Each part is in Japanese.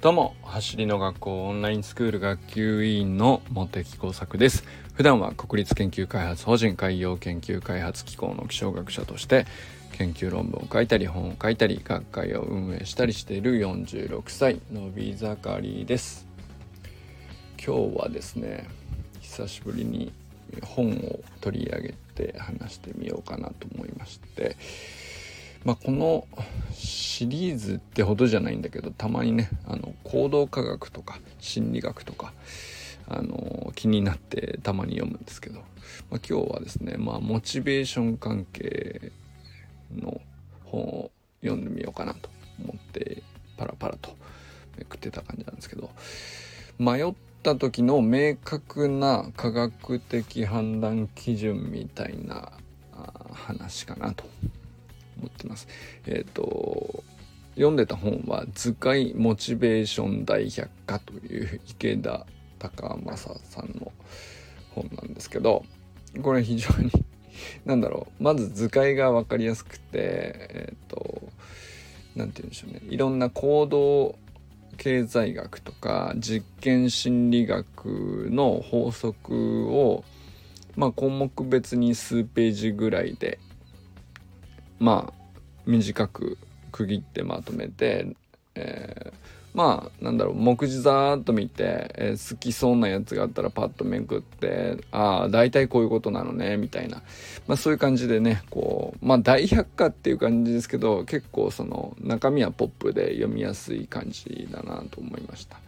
どうも走りの学校オンラインスクール学級委員の茂木耕作です。普段は国立研究開発法人海洋研究開発機構の気象学者として研究論文を書いたり本を書いたり学会を運営したりしている46歳のび盛りです。今日はですね久しぶりに本を取り上げて話してみようかなと思いましてまあ、このシリーズってほどじゃないんだけどたまにねあの行動科学とか心理学とかあの気になってたまに読むんですけど、まあ、今日はですね、まあ、モチベーション関係の本を読んでみようかなと思ってパラパラとめくってた感じなんですけど迷った時の明確な科学的判断基準みたいな話かなと。思ってます。えっ、ー、と読んでた本は「図解モチベーション大百科」という池田隆正さんの本なんですけどこれ非常に 何だろうまず図解が分かりやすくてえっ、ー、と何て言うんでしょうねいろんな行動経済学とか実験心理学の法則をまあ項目別に数ページぐらいでまあ短く区切ってまとめて、えー、まあなんだろう目次ざーっと見て、えー、好きそうなやつがあったらパッとめくってああ大体こういうことなのねみたいな、まあ、そういう感じでねこうまあ大百科っていう感じですけど結構その中身はポップで読みやすい感じだなと思いました。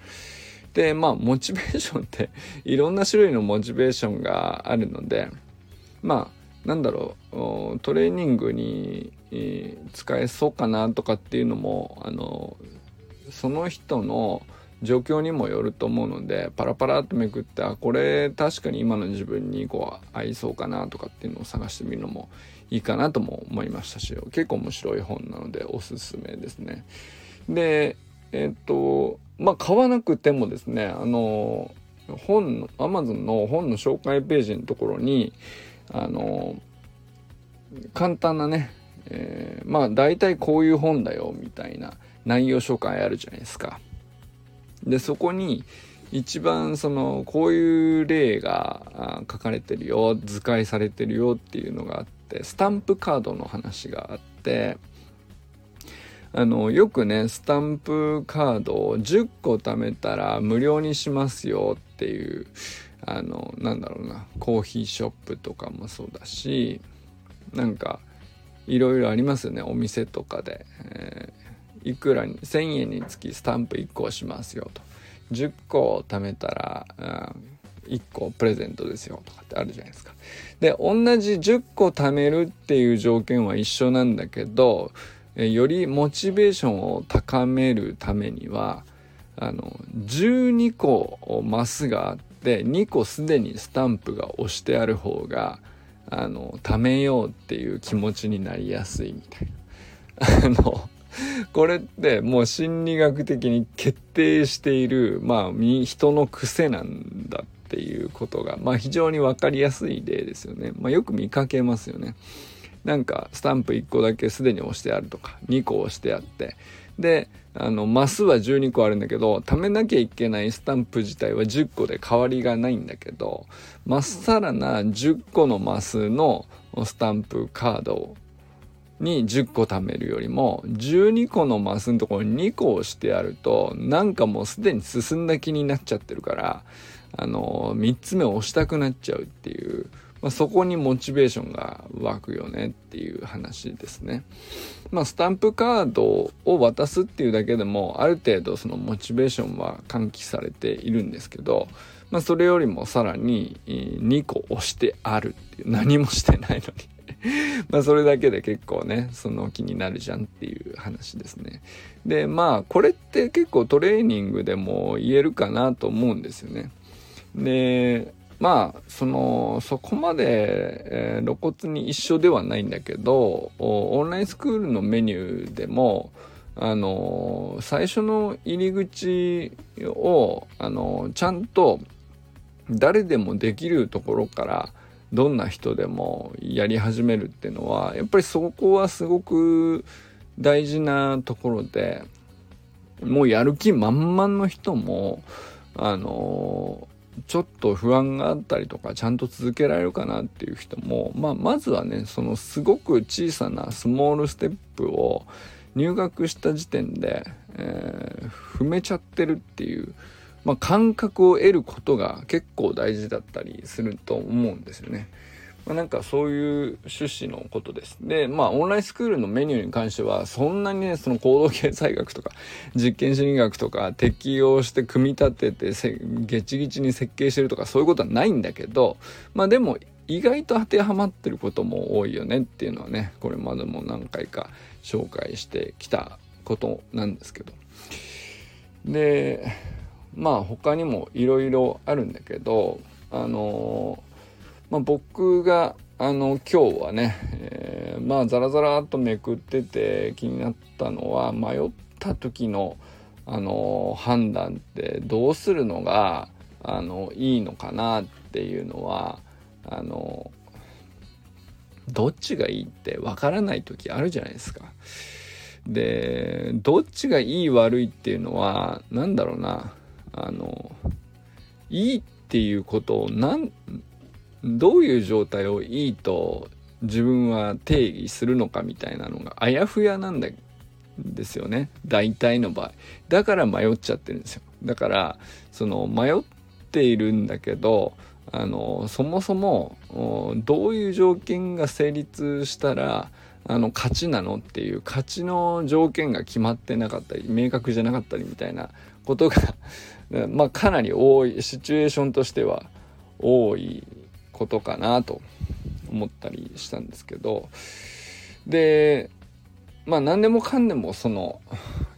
でまあモチベーションっていろんな種類のモチベーションがあるのでまあなんだろうトレーニングに、使えそうかなとかっていうのもあのその人の状況にもよると思うのでパラパラっとめくってあこれ確かに今の自分にこう合いそうかなとかっていうのを探してみるのもいいかなとも思いましたし結構面白い本なのでおすすめですね。でえっ、とまあ買わなくてもですねあの本の Amazon の本の紹介ページのところにあの簡単なね、えー、まあ大体こういう本だよみたいな内容紹介あるじゃないですか。でそこに一番そのこういう例が書かれてるよ図解されてるよっていうのがあってスタンプカードの話があってあのよくねスタンプカードを10個貯めたら無料にしますよっていうあのなんだろうなコーヒーショップとかもそうだしなんかいろいろありますよねお店とかで、えー、いくらに1,000円につきスタンプ1個しますよと10個貯めたら、うん、1個プレゼントですよとかってあるじゃないですか。で同じ10個貯めるっていう条件は一緒なんだけどよりモチベーションを高めるためにはあの12個マスがあってで2個すでにスタンプが押してある方があの貯めようっていう気持ちになりやすいみたいな。あのこれってもう心理学的に決定しているまあ人の癖なんだっていうことがまあ非常に分かりやすい例ですよね。まあ、よく見かけますよね。なんかスタンプ1個だけすでに押してあるとか2個押してあってであのマスは12個あるんだけど貯めなきゃいけないスタンプ自体は10個で変わりがないんだけどまっさらな10個のマスのスタンプカードに10個貯めるよりも12個のマスのところに2個押してあるとなんかもうすでに進んだ気になっちゃってるからあの3つ目を押したくなっちゃうっていうまあ、そこにモチベーションが湧くよねっていう話ですね。まあ、スタンプカードを渡すっていうだけでもある程度そのモチベーションは喚起されているんですけど、まあ、それよりもさらに2個押してあるっていう何もしてないのに まあそれだけで結構ねその気になるじゃんっていう話ですね。でまあこれって結構トレーニングでも言えるかなと思うんですよね。でまあそのそこまで、えー、露骨に一緒ではないんだけどオンラインスクールのメニューでもあの最初の入り口をあのちゃんと誰でもできるところからどんな人でもやり始めるっていうのはやっぱりそこはすごく大事なところでもうやる気満々の人もあのちょっと不安があったりとかちゃんと続けられるかなっていう人も、まあ、まずはねそのすごく小さなスモールステップを入学した時点で、えー、踏めちゃってるっていう、まあ、感覚を得ることが結構大事だったりすると思うんですよね。まあ、なんかそういう趣旨のことです。で、まあオンラインスクールのメニューに関してはそんなにね、その行動経済学とか実験心理学とか適用して組み立ててせゲチゲチに設計してるとかそういうことはないんだけど、まあでも意外と当てはまってることも多いよねっていうのはね、これまでも何回か紹介してきたことなんですけど。で、まあ他にもいろいろあるんだけど、あのーまあ、僕があの今日はね、えー、まあザラザラっとめくってて気になったのは迷った時のあの判断ってどうするのがあのいいのかなっていうのはあのどっちがいいってわからない時あるじゃないですか。でどっちがいい悪いっていうのは何だろうなあのいいっていうことを何どういう状態をいいと自分は定義するのかみたいなのがあやふやなんだですよね。大体の場合。だから迷っちゃってるんですよ。だからその迷っているんだけどあのそもそもどういう条件が成立したらあの勝ちなのっていう勝ちの条件が決まってなかったり明確じゃなかったりみたいなことが まあかなり多いシチュエーションとしては多いことかなと思ったりしたんですけどでまあ何でもかんでもその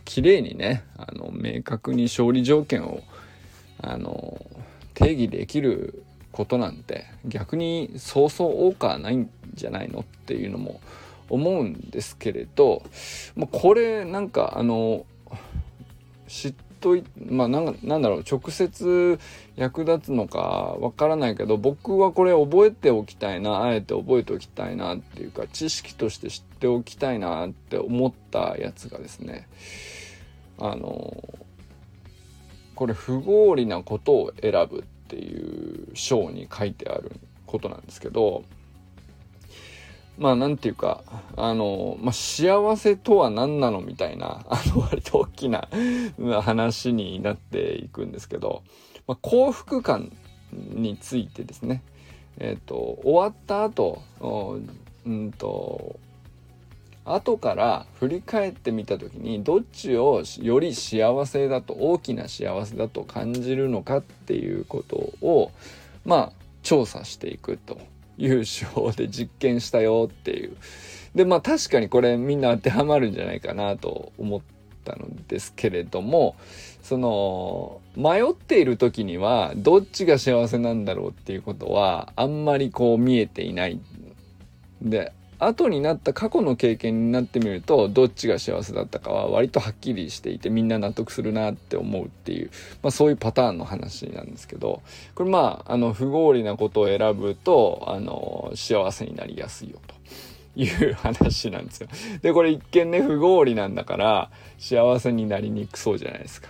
綺麗にねあの明確に勝利条件をあの定義できることなんて逆にそうそう多くはないんじゃないのっていうのも思うんですけれど、ま、これなんかあの知っといまあなんだろう直接役立つのかわからないけど僕はこれ覚えておきたいなあえて覚えておきたいなっていうか知識として知っておきたいなって思ったやつがですねあのこれ不合理なことを選ぶっていう章に書いてあることなんですけどまあなんていうかあの、まあ、幸せとは何なのみたいな あの割と大きな話になっていくんですけど、まあ、幸福感についてですね。えっ、ー、と終わった後うんと後から振り返ってみた時にどっちをより幸せだと大きな幸せだと感じるのかっていうことをまあ調査していくと。優勝で実験したよっていう。でまあ確かにこれみんな当てはまるんじゃないかなと思ったのですけれどもその迷っている時にはどっちが幸せなんだろうっていうことはあんまりこう見えていない。で後になった過去の経験になってみるとどっちが幸せだったかは割とはっきりしていてみんな納得するなって思うっていう、まあ、そういうパターンの話なんですけどこれまああの不合理なことを選ぶとあの幸せになりやすいよと。いう話なんですよ。で、これ一見ね、不合理なんだから、幸せになりにくそうじゃないですか。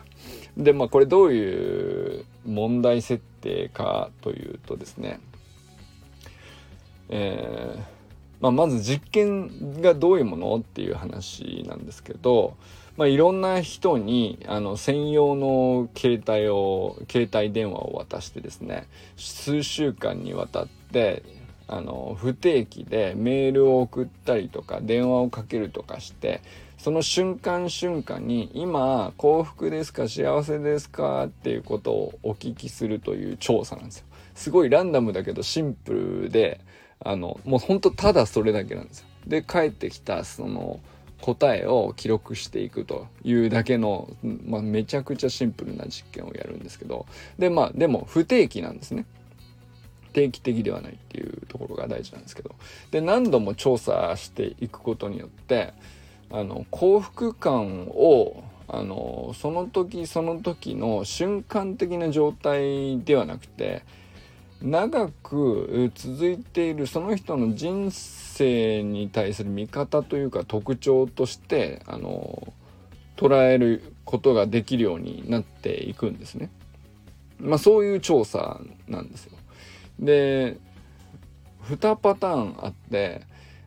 で、まあこれどういう問題設定かというとですね、えーまあ、まず実験がどういうものっていう話なんですけど、まあ、いろんな人にあの専用の携帯を携帯電話を渡してですね数週間にわたってあの不定期でメールを送ったりとか電話をかけるとかしてその瞬間瞬間に今幸福ですか幸せですかっていうことをお聞きするという調査なんですよ。すごいランダムだけどシンプルであのもうほんとただそれだけなんですよ。で帰ってきたその答えを記録していくというだけの、まあ、めちゃくちゃシンプルな実験をやるんですけどでまあでも不定期なんですね。定期的ではないっていうところが大事なんですけどで何度も調査していくことによってあの幸福感をあのその時その時の瞬間的な状態ではなくて長く続いているその人の人生に対する見方というか特徴としてあの捉えることができるようになっていくんですね。まあそういう調査なんですよ。で2パターンあって、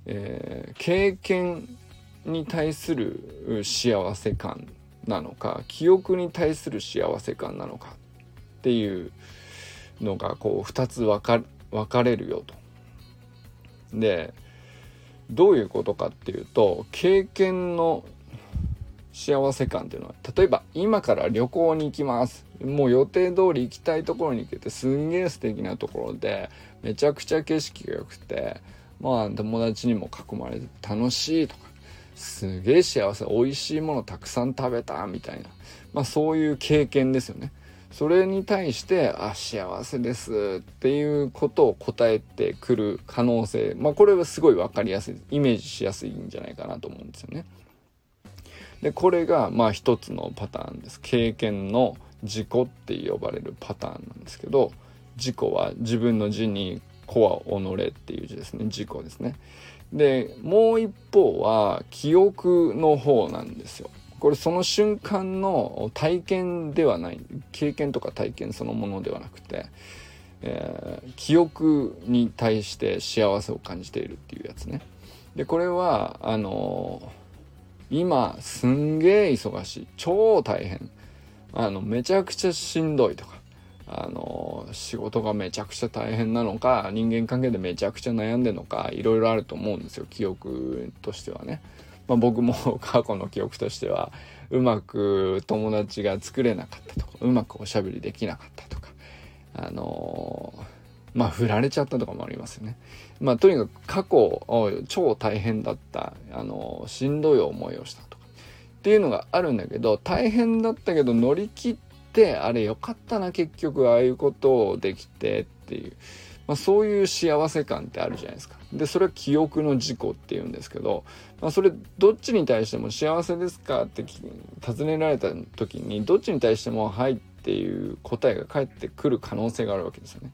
えー、経験に対する幸せ感なのか記憶に対する幸せ感なのかっていうのがこう2つ分か分かれるよと。でどういうことかっていうと経験の幸せ感っていうのは例えば今から旅行に行きますもう予定通り行きたいところに行けてすんげえ素敵なところでめちゃくちゃ景色が良くてまあ友達にも囲まれて楽しいとかすげえ幸せ美味しいものたくさん食べたみたいなまあそういう経験ですよね。それに対して「あ幸せです」っていうことを答えてくる可能性まあこれはすごい分かりやすいイメージしやすいんじゃないかなと思うんですよね。でこれがまあ一つのパターンです。経験の自己って呼ばれるパターンなんですけど自己は自分の字に「子は己」っていう字ですね。自己ですね。でもう一方は記憶の方なんですよ。これその瞬間の体験ではない。経験とか体験そのものではなくて、えー、記憶に対して幸せを感じているっていうやつね。でこれはあのー今すんげえ忙しい。超大変。あのめちゃくちゃしんどいとか。あの仕事がめちゃくちゃ大変なのか人間関係でめちゃくちゃ悩んでるのかいろいろあると思うんですよ。記憶としてはね。まあ、僕も 過去の記憶としてはうまく友達が作れなかったとかうまくおしゃべりできなかったとかあのーまあ振られちゃったとかもありますよね。まあとにかく過去超大変だったあのしんどい思いをしたとかっていうのがあるんだけど大変だったけど乗り切ってあれよかったな結局ああいうことをできてっていう、まあ、そういう幸せ感ってあるじゃないですか。でそれは記憶の事故っていうんですけど、まあ、それどっちに対しても幸せですかって尋ねられた時にどっちに対しても「はい」っていう答えが返ってくる可能性があるわけですよね。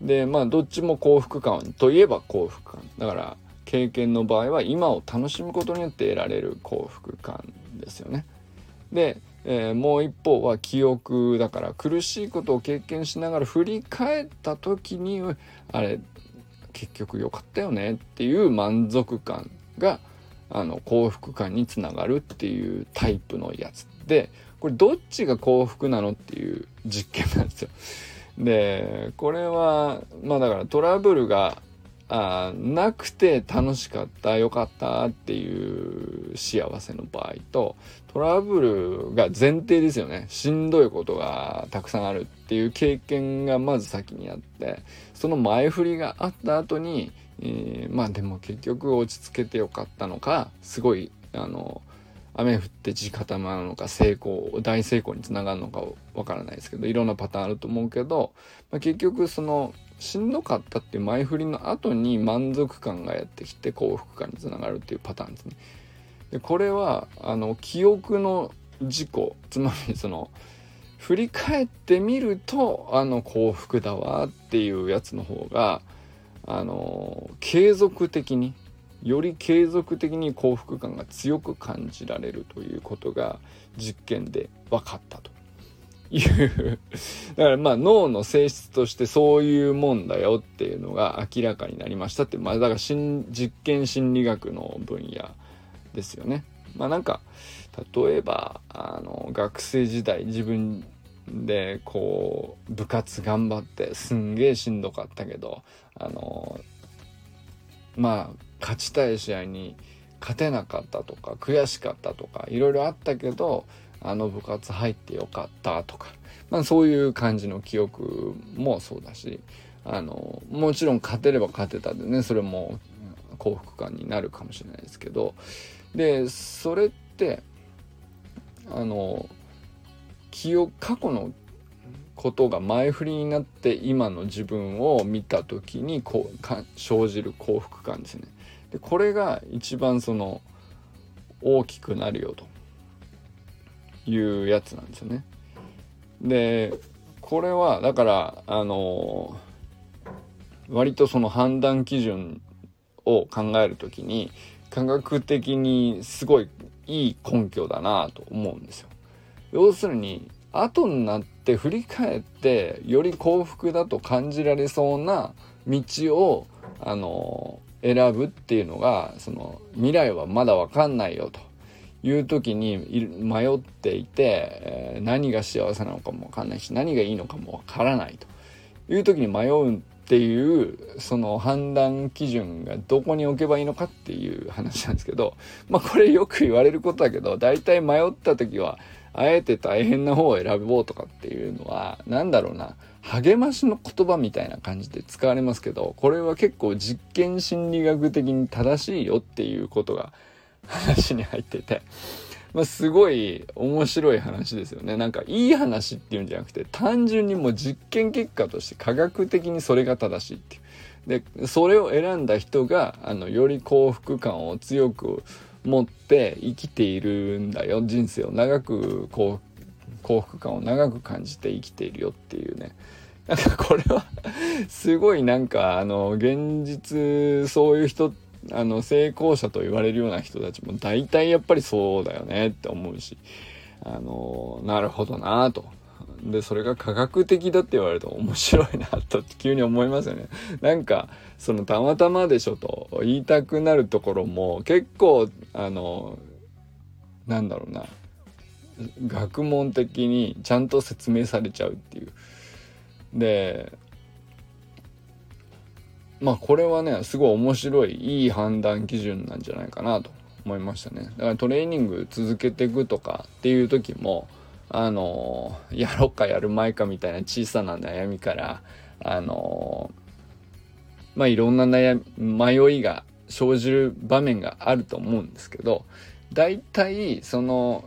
でまあどっちも幸福感といえば幸福感だから経験の場合は今を楽しむことによって得られる幸福感ですよね。で、えー、もう一方は記憶だから苦しいことを経験しながら振り返った時にあれ結局良かったよねっていう満足感があの幸福感につながるっていうタイプのやつでこれどっちが幸福なのっていう実験なんですよ。でこれはまあだからトラブルがあなくて楽しかったよかったっていう幸せの場合とトラブルが前提ですよね。しんどいことがたくさんあるっていう経験がまず先にあってその前振りがあった後に、えー、まあでも結局落ち着けてよかったのかすごいあの雨降って地固まるのか成功大成功につながるのかわからないですけどいろんなパターンあると思うけど、まあ、結局そのしんどかったっていう前振りの後に満足感がやってきて幸福感につながるっていうパターンですね。でこれはあの記憶の事故つまりその振り返ってみるとあの幸福だわっていうやつの方があの継続的により継続的に幸福感が強く感じられるということが実験で分かったというだからまあ脳の性質としてそういうもんだよっていうのが明らかになりましたってまあだから実験心理学の分野ですよね。まあなんか例えばあの学生時代自分でこう部活頑張ってすんげえしんどかったけどあのまあ勝ちたい試合に勝てなかったとか悔しかったとかいろいろあったけどあの部活入ってよかったとか、まあ、そういう感じの記憶もそうだしあのもちろん勝てれば勝てたでねそれも幸福感になるかもしれないですけどでそれってあの記憶過去のことが前振りになって今の自分を見た時にこうか生じる幸福感ですね。でこれが一番その大きくなるよというやつなんですよね。でこれはだからあの割とその判断基準を考える時に科学的にすごいいい根拠だなと思うんですよ。要するに後になって振り返ってより幸福だと感じられそうな道をあの選ぶっていうのがその未来はまだ分かんないよという時に迷っていて、え、何が幸せなのかも分かんないし何がいいのかも分からないと。いう時に迷うっていうその判断基準がどこに置けばいいのかっていう話なんですけどまあこれよく言われることだけど大体迷った時はあえて大変な方を選ぼうとかっていうのは何だろうな励ましの言葉みたいな感じで使われますけどこれは結構実験心理学的に正しいよっていうことが話に入ってて、まあ、すごい面白い話ですよね。なんかいい話っていうんじゃなくて単純にもう実験結果として科学的にそれが正しいっていう。でそれを選んだ人があのより幸福感を強く持って生きているんだよ。人生を長く幸福感を長く感じて生きているよっていうね。なんかこれはすごいなんかあの現実そういう人あの成功者と言われるような人たちも大体やっぱりそうだよねって思うしあのなるほどなとでそれが科学的だって言われると面白いなと急に思いますよね。なんかそのたまたまでしょと言いたくなるところも結構あのなんだろうな学問的にちゃんと説明されちゃうっていう。でまあこれはねすごい面白いいい判断基準なんじゃないかなと思いましたね。だからトレーニング続けていくとかっていう時もあのやろっかやる前かみたいな小さな悩みからあのまあいろんな悩み迷いが生じる場面があると思うんですけど大体その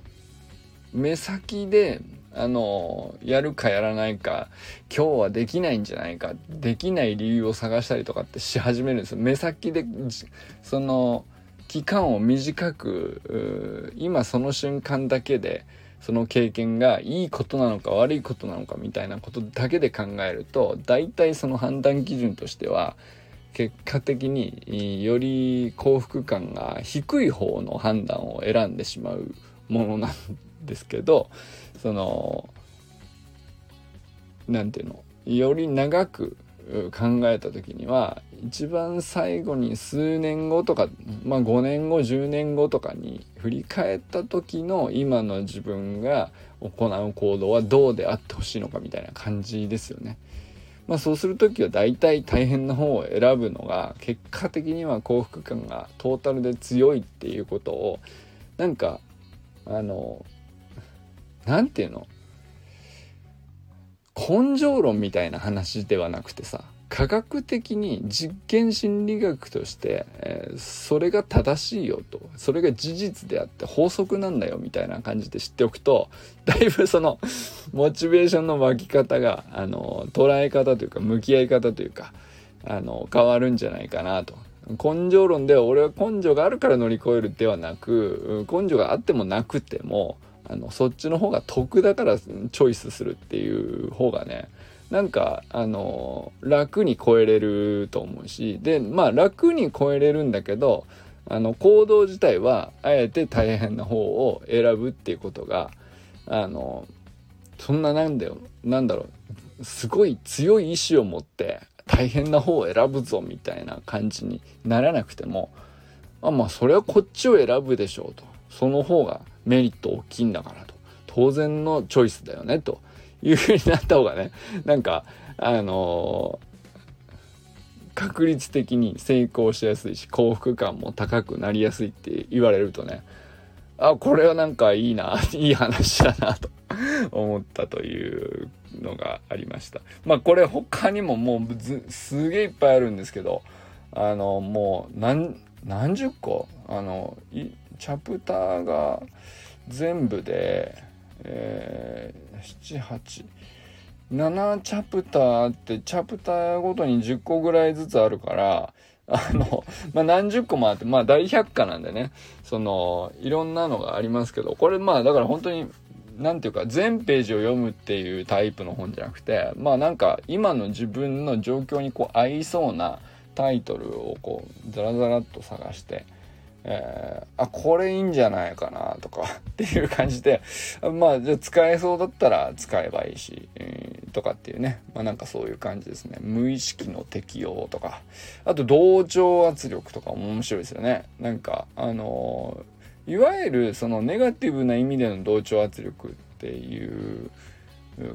目先であのやるかやらないか今日はできないんじゃないかできない理由を探したりとかってし始めるんですよ。目先でその期間を短く今その瞬間だけでその経験がいいことなのか悪いことなのかみたいなことだけで考えると大体その判断基準としては結果的により幸福感が低い方の判断を選んでしまうものなんですけどその何て言うの？より長く考えた時には一番最後に数年後とか、まあ、5年後10年後とかに振り返った時の今の自分が行う行動はどうであってほしいのかみたいな感じですよね。まあ、そうする時は大体大変な方を選ぶのが結果的には幸福感がトータルで強いっていうことをなんかあの何て言うの？根性論みたいな話ではなくてさ科学的に実験心理学として、えー、それが正しいよとそれが事実であって法則なんだよみたいな感じで知っておくとだいぶそのモチベーションの湧き方があの捉え方というか向き合い方というかあの変わるんじゃないかなと。根性論では俺は根性があるから乗り越えるではなく根性があってもなくてもあのそっちの方が得だからチョイスするっていう方がねなんかあの楽に超えれると思うしでまあ楽に超えれるんだけどあの行動自体はあえて大変な方を選ぶっていうことがあのそんななんだよなんだろうすごい強い意志を持って大変な方を選ぶぞみたいな感じにならなくてもあまあそれはこっちを選ぶでしょうと。その方がメリット大きいんだからと。当然のチョイスだよねというふうになった方がね なんかあのー、確率的に成功しやすいし幸福感も高くなりやすいって言われるとねあこれはなんかいいな いい話だなと 思ったというのがありました。まあこれ他にももうすげえいっぱいあるんですけどあのもう何何十個？あのチャプターが全部で、えー、78。7チャプターってチャプターごとに10個ぐらいずつあるからあの、まあ、何十個もあって、まあ、大百科なんでね、その、いろんなのがありますけど、これ、まあ、だから本当に、なんていうか、全ページを読むっていうタイプの本じゃなくて、まあ、なんか、今の自分の状況にこう、合いそうなタイトルをこう、ザラザラっと探して、えー、あこれいいんじゃないかなとか っていう感じでまあじゃあ使えそうだったら使えばいいし、えー、とかっていうね。まあなんかそういう感じですね。無意識の適用とか。あと同調圧力とかも面白いですよね。なんかあのー、いわゆるそのネガティブな意味での同調圧力っていう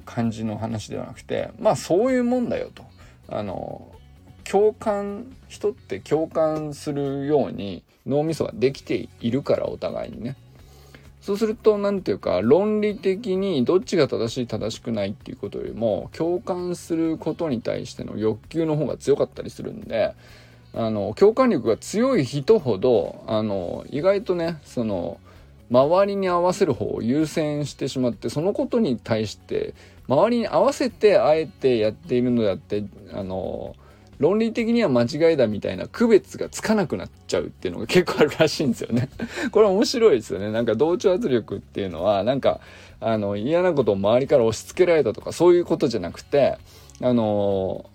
感じの話ではなくてまあそういうもんだよと。あの共感人って共感するように脳みそができているからお互いにね。そうすると何ていうか論理的にどっちが正しい正しくないっていうことよりも共感することに対しての欲求の方が強かったりするんであの共感力が強い人ほどあの意外とねその周りに合わせる方を優先してしまってそのことに対して周りに合わせてあえてやっているのであってあの論理的には間違いだみたいな区別がつかなくなっちゃうっていうのが結構あるらしいんですよね。これ面白いですよね。なんか同調圧力っていうのはなんかあの嫌なことを周りから押し付けられたとかそういうことじゃなくてあの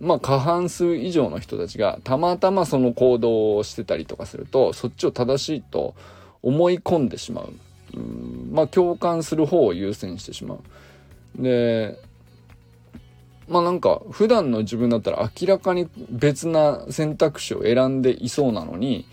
まあ過半数以上の人たちがたまたまその行動をしてたりとかするとそっちを正しいと思い込んでしまう。うんまあ共感する方を優先してしまう。でまあなんか普段の自分だったら明らかに別な選択肢を選んでいそうなのに、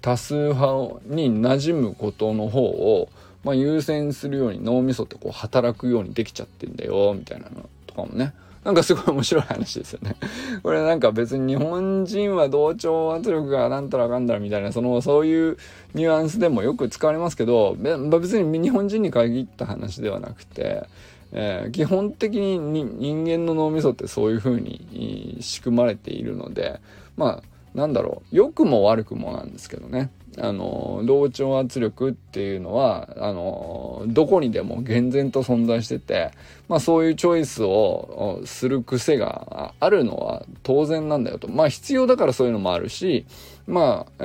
多数派に馴染むことの方を、まあ、優先するように脳みそってこう働くようにできちゃってんだよみたいなのとかもねなんかすごい面白い話ですよね。これなんか別に日本人は同調圧力がなんたらかんだらみたいな、その、そういうニュアンスでもよく使われますけど、別に日本人に限った話ではなくて、えー、基本的に人間の脳みそってそういう風に仕組まれているのでまあなんだろう良くも悪くもなんですけどね。あの同調圧力っていうのはあのどこにでも厳然と存在してて、まあ、そういうチョイスをする癖があるのは当然なんだよと。まあ必要だからそういうのもあるしまあ、え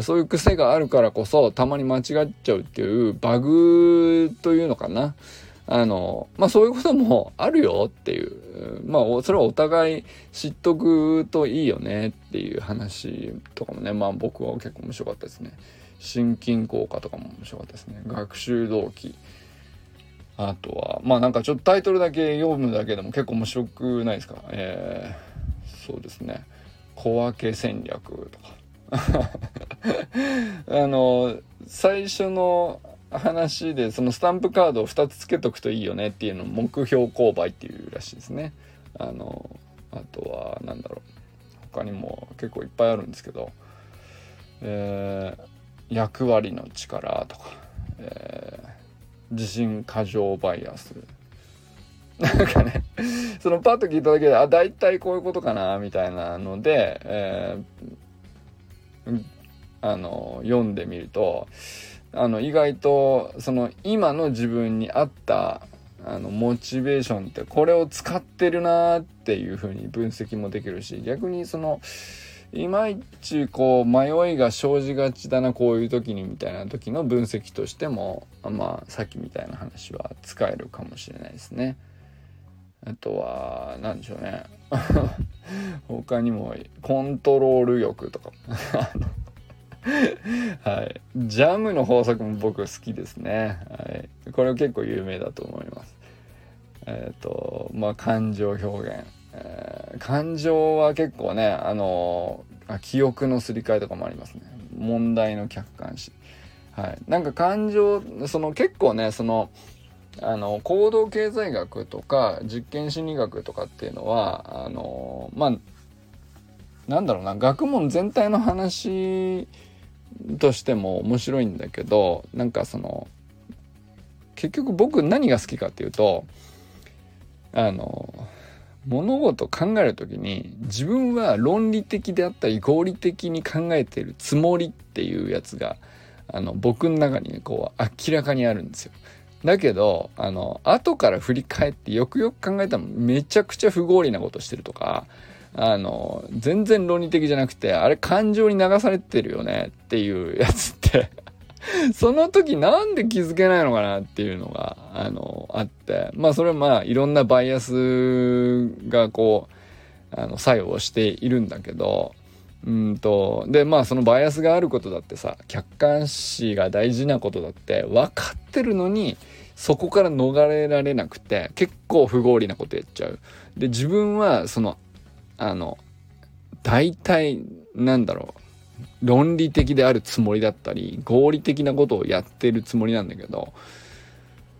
ー、そういう癖があるからこそたまに間違っちゃうっていうバグというのかな。あの、まあそういうこともあるよっていう、まあそれはお互い知っとくといいよねっていう話とかもね、まあ僕は結構面白かったですね。心筋効果とかも面白かったですね。学習動機。あとは、まあなんかちょっとタイトルだけ読むだけでも結構面白くないですか？えー、そうですね。小分け戦略とか。あの、最初の話でそのスタンプカードを2つつけとくといいよねっていうのを目標購買っていうらしいですね。あのあとは何だろう他にも結構いっぱいあるんですけど、えー、役割の力とか、えー、自信過剰バイアスなんかねそのパッと聞いただけであ大体こういうことかなみたいなので、えー、あの読んでみるとあの意外とその今の自分に合ったあのモチベーションってこれを使ってるなっていう風に分析もできるし逆にそのいまいちこう迷いが生じがちだなこういう時にみたいな時の分析としてもまあさっきみたいな話は使えるかもしれないですね。あとは何でしょうね 他にもコントロール欲とか はい。ジャムの法則も僕好きですね。はい。これ結構有名だと思います。えっ、ー、と、まあ、感情表現。えー、感情は結構ね、あのー、記憶のすり替えとかもありますね。問題の客観視。はい。なんか感情、その結構ね、その、あの行動経済学とか実験心理学とかっていうのはあのまあなんだろうな学問全体の話としても面白いんだけどなんかその結局僕何が好きかっていうとあの物事考える時に自分は論理的であったり合理的に考えてるつもりっていうやつがあの僕の中にねこう明らかにあるんですよ。だけどあの後から振り返ってよくよく考えたらめちゃくちゃ不合理なことしてるとかあの、全然論理的じゃなくて、あれ感情に流されてるよねっていう やつって その時なんで気づけないのかなっていうのが、あの、あって、まあそれはまあいろんなバイアスがこう、あの、作用しているんだけど、うんとでまあそのバイアスがあることだってさ客観視が大事なことだって分かってるのにそこから逃れられなくて結構不合理なことやっちゃう。で自分はそのあの大体なんだろう論理的であるつもりだったり合理的なことをやってるつもりなんだけど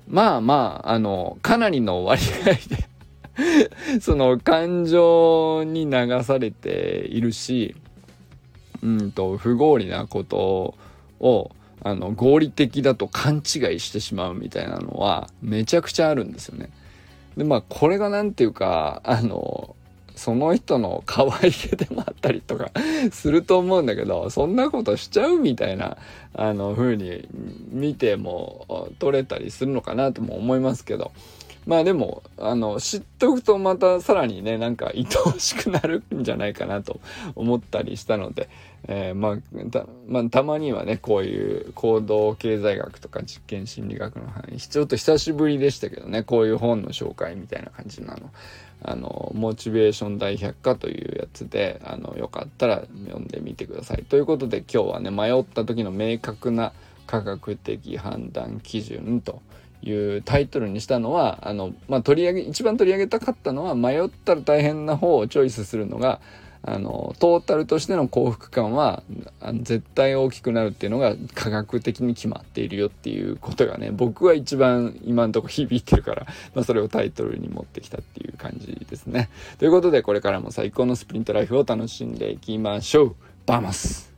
まあまああのかなりの割合で その感情に流されているしうんと不合理なことをあの合理的だと勘違いしてしまうみたいなのはめちゃくちゃあるんですよね。でまあこれが何て言うかあのその人の可愛げでもあったりとかすると思うんだけどそんなことしちゃうみたいなあの風に見ても取れたりするのかなとも思いますけど。まあでも、あの、知っとくとまたさらにね、なんか愛おしくなるんじゃないかなと思ったりしたので、えー、まあ、た、まあ、たまにはね、こういう行動経済学とか実験心理学の範囲、ちょっと久しぶりでしたけどね、こういう本の紹介みたいな感じなの。あの、モチベーション大百科というやつで、あの、よかったら読んでみてください。ということで今日はね、迷った時の明確な科学的判断基準と、いうタイトルにしたのはあの、まあ、取り上げ一番取り上げたかったのは迷ったら大変な方をチョイスするのがあのトータルとしての幸福感は絶対大きくなるっていうのが科学的に決まっているよっていうことがね僕は一番今んとこ響いてるから、まあ、それをタイトルに持ってきたっていう感じですね。ということでこれからも最高のスプリントライフを楽しんでいきましょうバーマス